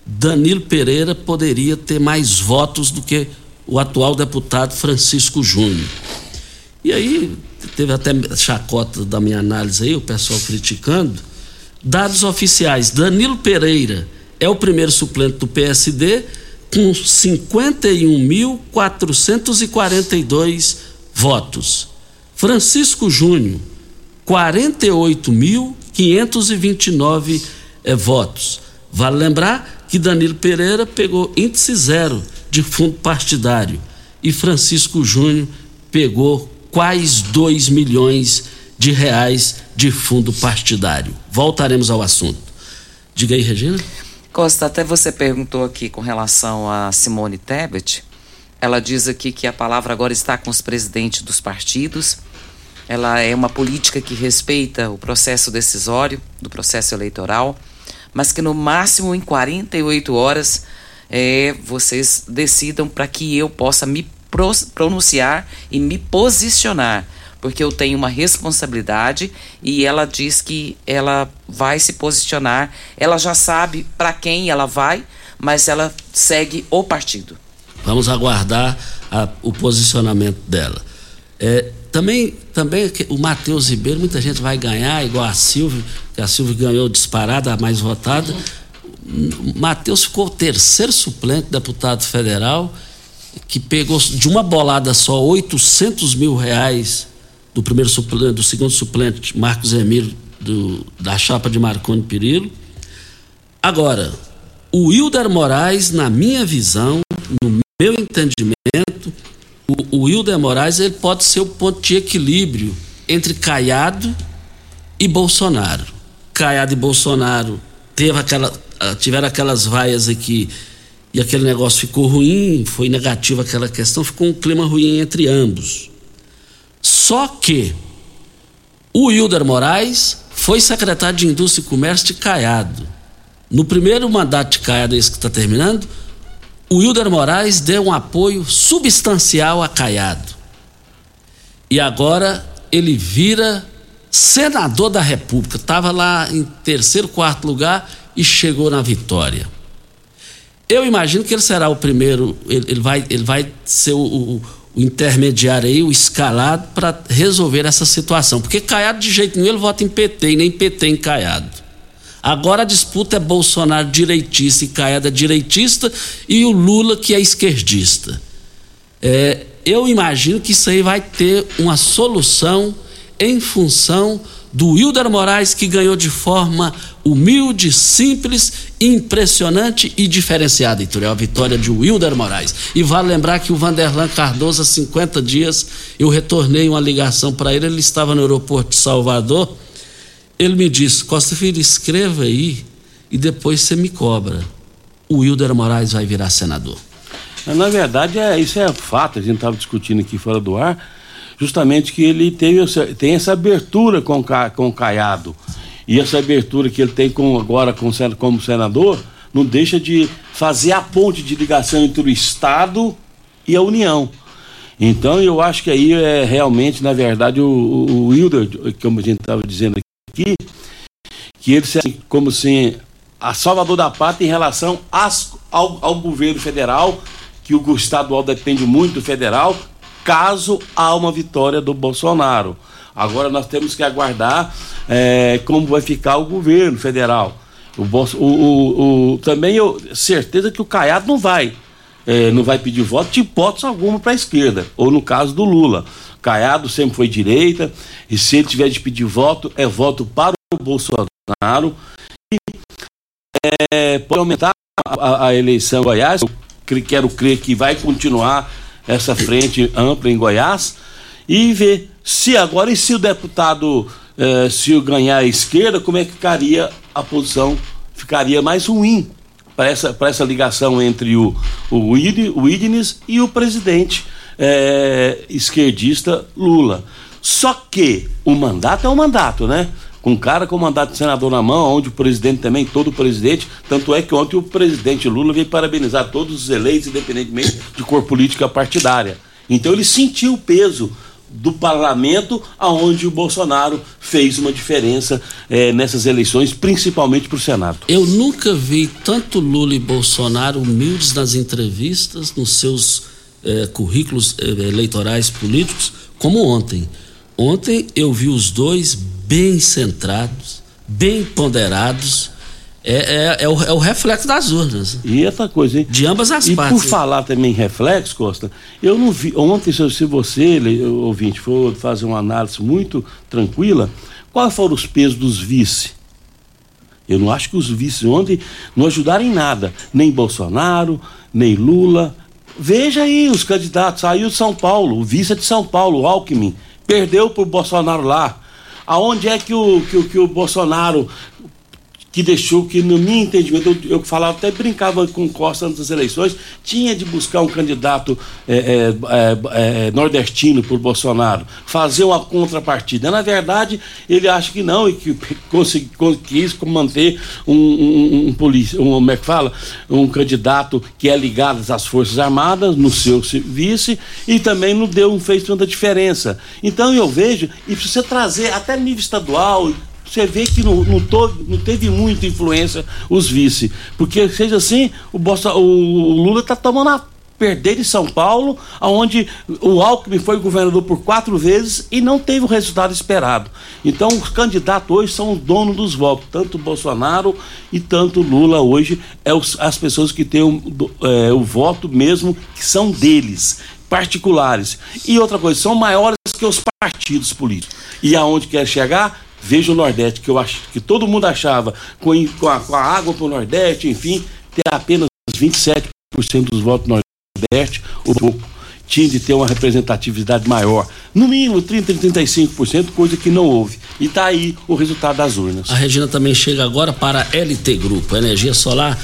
Danilo Pereira poderia ter mais votos do que o atual deputado Francisco Júnior. E aí, teve até chacota da minha análise aí, o pessoal criticando. Dados oficiais: Danilo Pereira é o primeiro suplente do PSD com 51.442 votos. Francisco Júnior, 48.529 eh, votos. Vale lembrar que Danilo Pereira pegou índice zero de fundo partidário e Francisco Júnior pegou quais 2 milhões de reais de fundo partidário. Voltaremos ao assunto. Diga aí, Regina. Costa, até você perguntou aqui com relação a Simone Tebet. Ela diz aqui que a palavra agora está com os presidentes dos partidos. Ela é uma política que respeita o processo decisório do processo eleitoral, mas que no máximo em 48 horas é, vocês decidam para que eu possa me pronunciar e me posicionar porque eu tenho uma responsabilidade e ela diz que ela vai se posicionar. Ela já sabe para quem ela vai, mas ela segue o partido. Vamos aguardar a, o posicionamento dela. É, também, também o Matheus Ribeiro, muita gente vai ganhar, igual a Silvia, que a Silvia ganhou disparada, a mais votada. Matheus ficou o terceiro suplente deputado federal, que pegou de uma bolada só 800 mil reais do primeiro suplente, do segundo suplente, Marcos Emílio, do, da chapa de Marconi Perillo. Agora, o Wilder Moraes, na minha visão, no meu entendimento, o, o Wilder Moraes ele pode ser o ponto de equilíbrio entre Caiado e Bolsonaro. Caiado e Bolsonaro teve aquela, ah, tiveram aquelas vaias aqui e aquele negócio ficou ruim, foi negativo aquela questão, ficou um clima ruim entre ambos. Só que o Hilder Moraes foi secretário de Indústria e Comércio de Caiado. No primeiro mandato de Caiado, esse que está terminando, o Hilder Moraes deu um apoio substancial a Caiado. E agora ele vira senador da República. Estava lá em terceiro, quarto lugar e chegou na vitória. Eu imagino que ele será o primeiro, ele, ele vai, ele vai ser o, o o intermediário aí, o escalado, para resolver essa situação. Porque Caiado, de jeito nenhum, ele vota em PT e nem PT em Caiado. Agora a disputa é Bolsonaro direitista e é direitista e o Lula que é esquerdista. É, eu imagino que isso aí vai ter uma solução em função do Wilder Moraes, que ganhou de forma humilde, simples, impressionante e diferenciada, Ituriel. A vitória de Wilder Moraes. E vale lembrar que o Vanderlan Cardoso, há 50 dias, eu retornei uma ligação para ele, ele estava no aeroporto de Salvador. Ele me disse: Costa Filho, escreva aí e depois você me cobra. O Wilder Moraes vai virar senador. Na verdade, é, isso é fato, a gente estava discutindo aqui fora do ar justamente que ele teve, tem essa abertura com, com o Caiado. E essa abertura que ele tem com, agora com, como senador não deixa de fazer a ponte de ligação entre o Estado e a União. Então eu acho que aí é realmente, na verdade, o, o Wilder, como a gente estava dizendo aqui, que ele como assim, a salvador da pátria em relação às, ao, ao governo federal, que o estadual depende muito do federal, caso há uma vitória do Bolsonaro. Agora nós temos que aguardar é, como vai ficar o governo federal. O, o, o, o também eu certeza que o Caiado não vai é, não vai pedir voto de hipótese alguma para a esquerda, ou no caso do Lula. Caiado sempre foi direita, e se ele tiver de pedir voto, é voto para o Bolsonaro. E é, pode aumentar a, a eleição em Goiás, eu quero crer que vai continuar essa frente ampla em Goiás e ver se agora e se o deputado eh, se ganhar a esquerda, como é que ficaria a posição, ficaria mais ruim para essa, essa ligação entre o, o, o Idnes e o presidente eh, esquerdista Lula. Só que o mandato é um mandato, né? com um cara com mandato de senador na mão, onde o presidente também, todo o presidente, tanto é que ontem o presidente Lula veio parabenizar todos os eleitos, independentemente de cor política partidária. Então ele sentiu o peso do parlamento, aonde o Bolsonaro fez uma diferença eh, nessas eleições, principalmente para o Senado. Eu nunca vi tanto Lula e Bolsonaro humildes nas entrevistas, nos seus eh, currículos eh, eleitorais políticos, como ontem. Ontem eu vi os dois bem centrados, bem ponderados. É, é, é, o, é o reflexo das urnas. E outra coisa, hein? De ambas as e partes. E por falar também em reflexo, Costa, eu não vi. Ontem, se você, ouvinte, for fazer uma análise muito tranquila, quais foram os pesos dos vice? Eu não acho que os vices ontem não ajudaram em nada. Nem Bolsonaro, nem Lula. Veja aí os candidatos. Saiu de São Paulo, o vice é de São Paulo, o Alckmin. Perdeu para o Bolsonaro lá. Aonde é que o, que, que o Bolsonaro que deixou que, no meu entendimento, eu, eu falava, até brincava com Costa antes das eleições, tinha de buscar um candidato é, é, é, é nordestino por Bolsonaro, fazer uma contrapartida. Na verdade, ele acha que não e que consegui, quis manter um, um, um polícia, um, como é que fala? Um candidato que é ligado às Forças Armadas no seu vice e também não deu, não fez tanta diferença. Então eu vejo, e você trazer até nível estadual, você vê que não, não, não teve muita influência os vice. Porque, seja assim, o, o Lula está tomando a perder de São Paulo, onde o Alckmin foi governador por quatro vezes e não teve o resultado esperado. Então, os candidatos hoje são os donos dos votos, tanto Bolsonaro e tanto Lula hoje, é os, as pessoas que têm o, é, o voto mesmo, que são deles, particulares. E outra coisa, são maiores que os partidos políticos. E aonde quer chegar? Veja o Nordeste, que eu acho que todo mundo achava com, a, com a água para o Nordeste, enfim, ter apenas 27% dos votos no Nordeste, o pouco tinha de ter uma representatividade maior. No mínimo 30, 35%, coisa que não houve. E está aí o resultado das urnas. A Regina também chega agora para a LT Grupo. A energia solar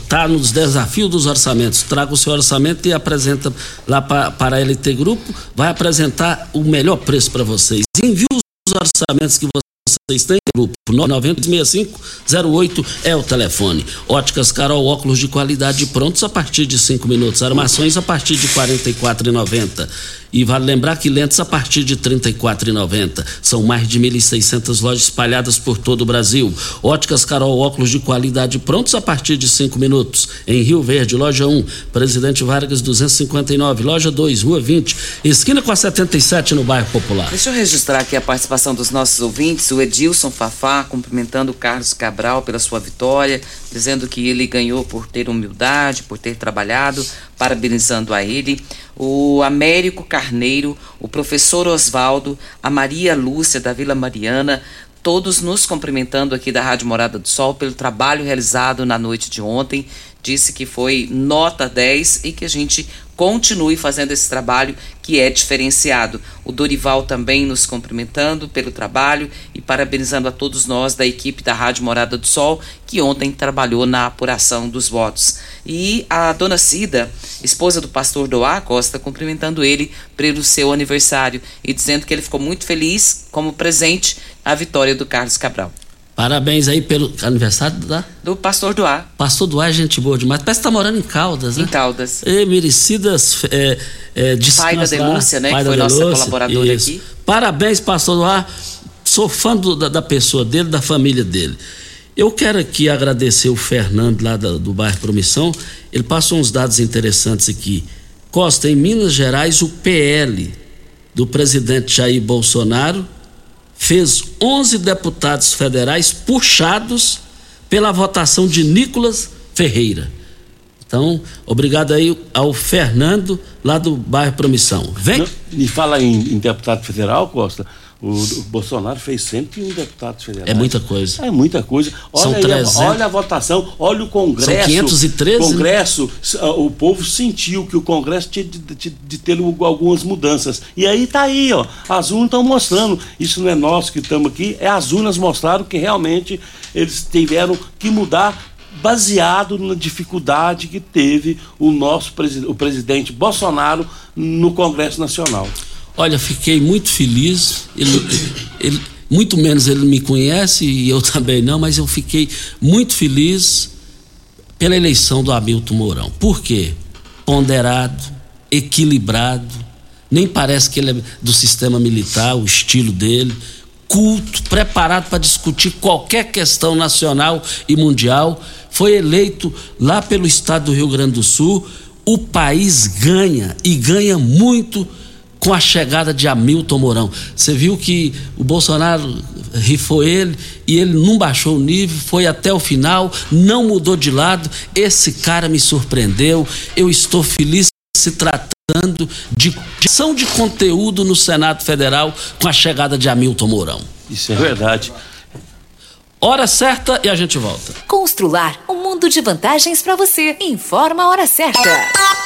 está nos desafios dos orçamentos. Traga o seu orçamento e apresenta lá para, para a LT Grupo. Vai apresentar o melhor preço para vocês. Envie os orçamentos que vocês têm grupo 99508 é o telefone. Óticas Carol, óculos de qualidade prontos a partir de 5 minutos. Armações a partir de R$ 44,90. E vale lembrar que lentes a partir de R$ 34,90. São mais de 1.600 lojas espalhadas por todo o Brasil. Óticas Carol, óculos de qualidade prontos a partir de 5 minutos. Em Rio Verde, loja 1, Presidente Vargas 259, loja 2, Rua 20, esquina com a 77 no bairro Popular. Deixa eu registrar aqui a participação dos nossos ouvintes, o Edilson Fafá cumprimentando o Carlos Cabral pela sua vitória, dizendo que ele ganhou por ter humildade, por ter trabalhado, parabenizando a ele, o Américo Carneiro, o professor Oswaldo, a Maria Lúcia da Vila Mariana, todos nos cumprimentando aqui da Rádio Morada do Sol pelo trabalho realizado na noite de ontem. Disse que foi nota 10 e que a gente continue fazendo esse trabalho que é diferenciado. O Dorival também nos cumprimentando pelo trabalho e parabenizando a todos nós da equipe da Rádio Morada do Sol, que ontem trabalhou na apuração dos votos. E a dona Cida, esposa do pastor Doá Costa, cumprimentando ele pelo seu aniversário e dizendo que ele ficou muito feliz como presente à vitória do Carlos Cabral. Parabéns aí pelo aniversário da? Do pastor Doá. Pastor Doá é gente boa demais. Parece que tá morando em Caldas, né? Em Caldas. E merecidas é, é, Pai da Delúcia, né? Pai que foi nossa colaboradora Isso. aqui. Parabéns, pastor Doá. Sou fã do, da, da, pessoa dele, da família dele. Eu quero aqui agradecer o Fernando lá da, do bairro Promissão. Ele passou uns dados interessantes aqui. Costa, em Minas Gerais, o PL do presidente Jair Bolsonaro fez 11 deputados federais puxados pela votação de Nicolas Ferreira. Então, obrigado aí ao Fernando, lá do bairro Promissão. Vem. Não, e fala em, em deputado federal, Costa. O, o, Bolsonaro fez 101 deputados federais. É muita coisa. É muita coisa. Olha, São 300. olha a votação, olha o Congresso. São 513. Congresso, né? o povo sentiu que o Congresso tinha de, de, de, ter algumas mudanças. E aí tá aí, ó. As urnas estão mostrando. Isso não é nós que estamos aqui, é as urnas mostraram que realmente eles tiveram que mudar baseado na dificuldade que teve o nosso o presidente Bolsonaro no Congresso Nacional. Olha, fiquei muito feliz. Ele, ele, muito menos ele me conhece e eu também não, mas eu fiquei muito feliz pela eleição do Hamilton Mourão. Por quê? Ponderado, equilibrado, nem parece que ele é do sistema militar, o estilo dele, culto, preparado para discutir qualquer questão nacional e mundial. Foi eleito lá pelo estado do Rio Grande do Sul. O país ganha e ganha muito com a chegada de Hamilton Mourão. Você viu que o Bolsonaro rifou ele e ele não baixou o nível, foi até o final, não mudou de lado. Esse cara me surpreendeu. Eu estou feliz se tratando de ação de conteúdo no Senado Federal com a chegada de Hamilton Mourão. Isso é verdade. Hora certa e a gente volta. Constrular um mundo de vantagens para você. Informa a hora certa.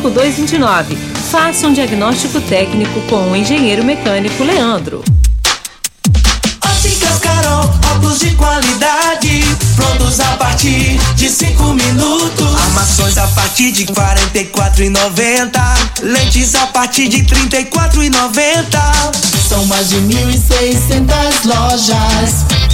3622-5229. Faça um diagnóstico técnico com o engenheiro mecânico Leandro. Óticas Carol, óculos de qualidade, prontos a partir de 5 minutos. Armações a partir de 44,90. Lentes a partir de 34,90. São mais de 1.600 lojas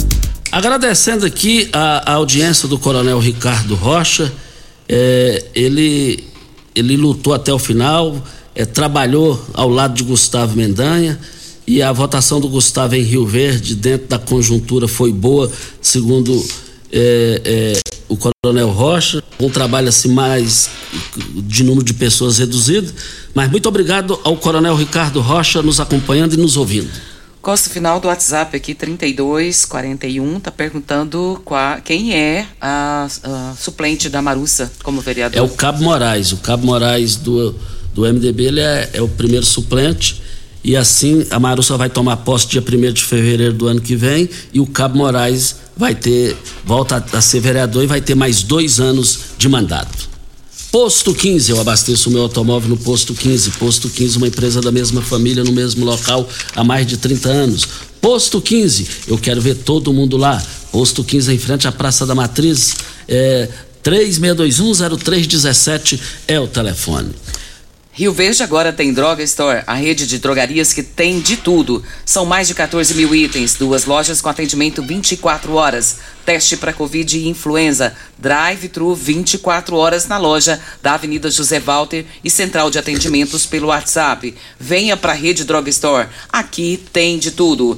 Agradecendo aqui a, a audiência do Coronel Ricardo Rocha, é, ele, ele lutou até o final, é, trabalhou ao lado de Gustavo Mendanha e a votação do Gustavo em Rio Verde, dentro da conjuntura, foi boa, segundo é, é, o Coronel Rocha, um trabalho assim mais de número de pessoas reduzido, mas muito obrigado ao Coronel Ricardo Rocha nos acompanhando e nos ouvindo. Costa final do WhatsApp aqui, 3241, tá perguntando qua, quem é a, a suplente da Marussa como vereador. É o Cabo Moraes. O Cabo Moraes do, do MDB ele é, é o primeiro suplente. E assim a Marussa vai tomar posse dia 1 de fevereiro do ano que vem e o Cabo Moraes vai ter, volta a ser vereador e vai ter mais dois anos de mandato. Posto 15, eu abasteço o meu automóvel no Posto 15. Posto 15, uma empresa da mesma família, no mesmo local, há mais de 30 anos. Posto 15, eu quero ver todo mundo lá. Posto 15, em frente à Praça da Matriz, é, 36210317 é o telefone. Rio Verde agora tem Droga Store, a rede de drogarias que tem de tudo. São mais de 14 mil itens, duas lojas com atendimento 24 horas, teste para Covid e influenza, drive-thru 24 horas na loja da Avenida José Walter e central de atendimentos pelo WhatsApp. Venha para a rede Droga Store, aqui tem de tudo.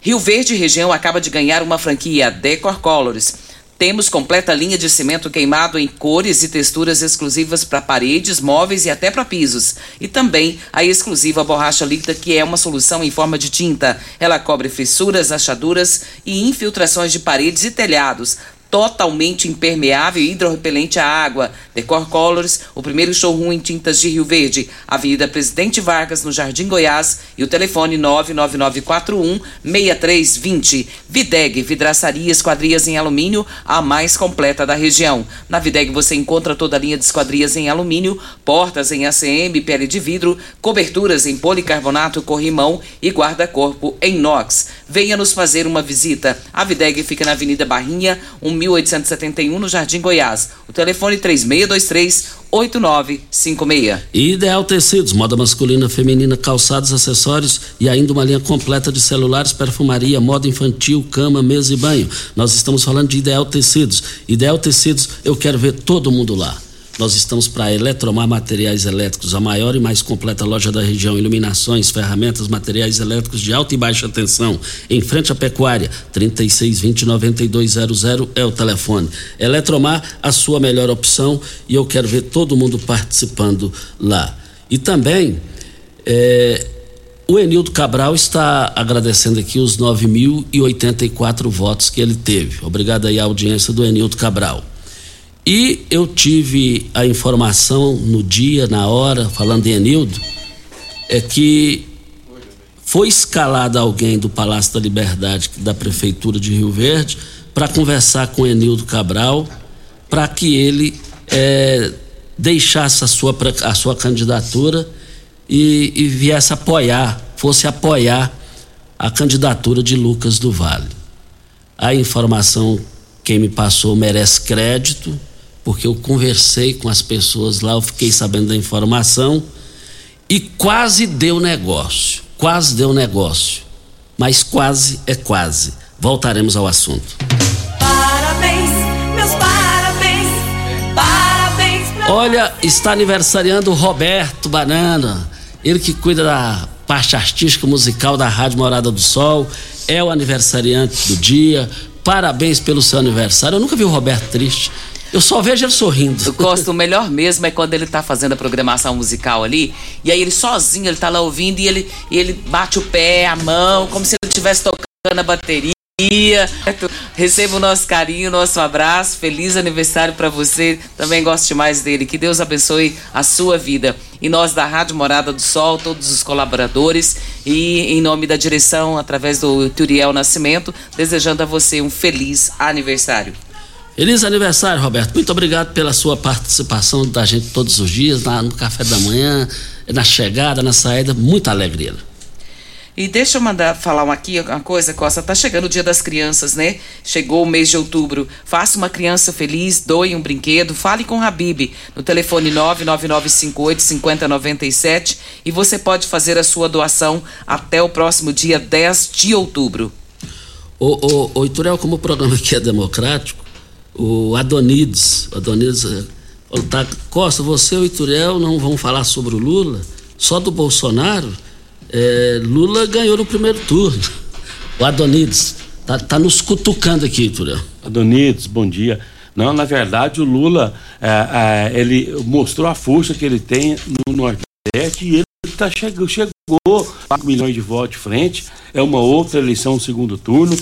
Rio Verde região acaba de ganhar uma franquia Decor Colors. Temos completa linha de cimento queimado em cores e texturas exclusivas para paredes, móveis e até para pisos. E também a exclusiva borracha líquida, que é uma solução em forma de tinta. Ela cobre fissuras, achaduras e infiltrações de paredes e telhados totalmente impermeável e hidrorrepelente à água. Decor Colors, o primeiro showroom em tintas de Rio Verde, Avenida Presidente Vargas, no Jardim Goiás, e o telefone 99941 6320. Videg, vidraçaria esquadrias em alumínio, a mais completa da região. Na Videg você encontra toda a linha de esquadrias em alumínio, portas em ACM, pele de vidro, coberturas em policarbonato, corrimão e guarda-corpo em inox. Venha nos fazer uma visita. A Videg fica na Avenida Barrinha, 1871, no Jardim Goiás. O telefone 3623 8956. Ideal Tecidos, moda masculina, feminina, calçados, acessórios e ainda uma linha completa de celulares, perfumaria, moda infantil, cama, mesa e banho. Nós estamos falando de Ideal Tecidos. Ideal Tecidos, eu quero ver todo mundo lá. Nós estamos para Eletromar Materiais Elétricos, a maior e mais completa loja da região. Iluminações, ferramentas, materiais elétricos de alta e baixa tensão. Em frente à pecuária, 3620-9200 é o telefone. Eletromar, a sua melhor opção e eu quero ver todo mundo participando lá. E também, é, o Enildo Cabral está agradecendo aqui os 9.084 votos que ele teve. Obrigado aí à audiência do Enildo Cabral. E eu tive a informação no dia, na hora, falando de Enildo, é que foi escalado alguém do Palácio da Liberdade, da Prefeitura de Rio Verde, para conversar com Enildo Cabral, para que ele é, deixasse a sua, a sua candidatura e, e viesse apoiar, fosse apoiar a candidatura de Lucas do Vale. A informação quem me passou merece crédito, porque eu conversei com as pessoas lá, eu fiquei sabendo da informação e quase deu negócio. Quase deu negócio. Mas quase é quase. Voltaremos ao assunto. Parabéns, meus parabéns, parabéns. Pra... Olha, está aniversariando o Roberto Banana, ele que cuida da parte artística musical da Rádio Morada do Sol, é o aniversariante do dia. Parabéns pelo seu aniversário. Eu nunca vi o Roberto triste. Eu só vejo ele sorrindo. Eu gosto, o melhor mesmo é quando ele tá fazendo a programação musical ali, e aí ele sozinho, ele tá lá ouvindo e ele, e ele bate o pé, a mão, como se ele estivesse tocando a bateria. Receba o nosso carinho, o nosso abraço. Feliz aniversário para você. Também gosto demais dele. Que Deus abençoe a sua vida. E nós da Rádio Morada do Sol, todos os colaboradores e em nome da direção, através do Turiel Nascimento, desejando a você um feliz aniversário. Feliz aniversário, Roberto. Muito obrigado pela sua participação da gente todos os dias, na, no café da manhã, na chegada, na saída. Muita alegria. E deixa eu mandar falar aqui uma coisa, Costa. Tá chegando o Dia das Crianças, né? Chegou o mês de outubro. Faça uma criança feliz, doe um brinquedo, fale com o Habib no telefone 999585097 e você pode fazer a sua doação até o próximo dia 10 de outubro. Ô, ô, ô Iturel, como o programa aqui é democrático, o Adonides, o Adonides eh, falou, tá, Costa, você e o Iturel não vão falar sobre o Lula, só do Bolsonaro? É, Lula ganhou no primeiro turno. O Adonides tá, tá nos cutucando aqui, Turel. Adonides, bom dia. Não, na verdade, o Lula, é, ele mostrou a força que ele tem no Nordeste e ele tá chegou, chegou a milhões de votos de frente. É uma outra eleição, segundo turno.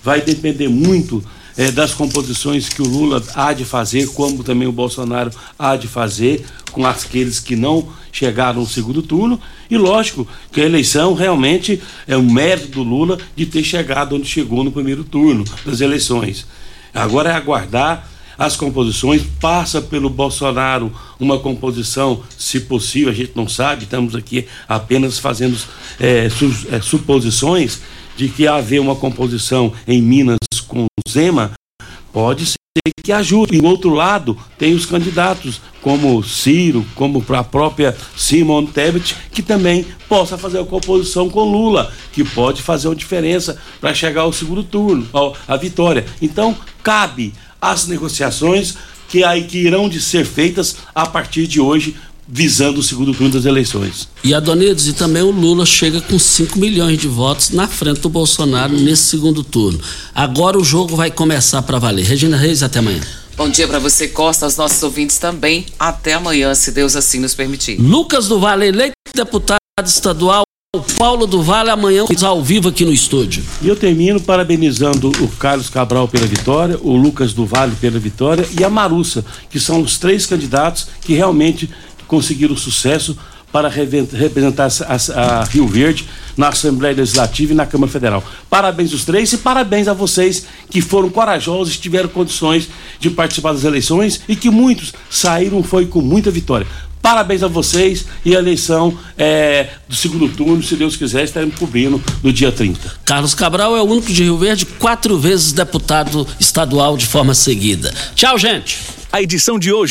Vai depender muito é, das composições que o Lula há de fazer, como também o Bolsonaro há de fazer com aqueles que não chegaram no segundo turno. E lógico que a eleição realmente é um mérito do Lula de ter chegado onde chegou no primeiro turno das eleições. Agora é aguardar as composições, passa pelo Bolsonaro uma composição, se possível, a gente não sabe, estamos aqui apenas fazendo é, su, é, suposições de que haver uma composição em Minas com Zema, pode ser que ajude. E do outro lado, tem os candidatos, como Ciro, como a própria Simon Tebet, que também possa fazer a composição com Lula, que pode fazer uma diferença para chegar ao segundo turno, à vitória. Então, cabe as negociações que aí que irão de ser feitas a partir de hoje visando o segundo turno das eleições. E Adonides, e também o Lula chega com 5 milhões de votos na frente do Bolsonaro nesse segundo turno. Agora o jogo vai começar para valer. Regina Reis, até amanhã. Bom dia para você, Costa, aos nossos ouvintes também. Até amanhã, se Deus assim nos permitir. Lucas do Vale, eleito deputado estadual. Paulo do Vale amanhã ao vivo aqui no estúdio. E eu termino parabenizando o Carlos Cabral pela vitória, o Lucas do Vale pela vitória e a Marussa, que são os três candidatos que realmente conseguiram sucesso para representar a, a, Rio Verde na Assembleia Legislativa e na Câmara Federal. Parabéns os três e parabéns a vocês que foram corajosos e tiveram condições de participar das eleições e que muitos saíram foi com muita vitória. Parabéns a vocês e a eleição é, do segundo turno, se Deus quiser, estaremos cobrindo no dia 30. Carlos Cabral é o único de Rio Verde quatro vezes deputado estadual de forma seguida. Tchau, gente. A edição de hoje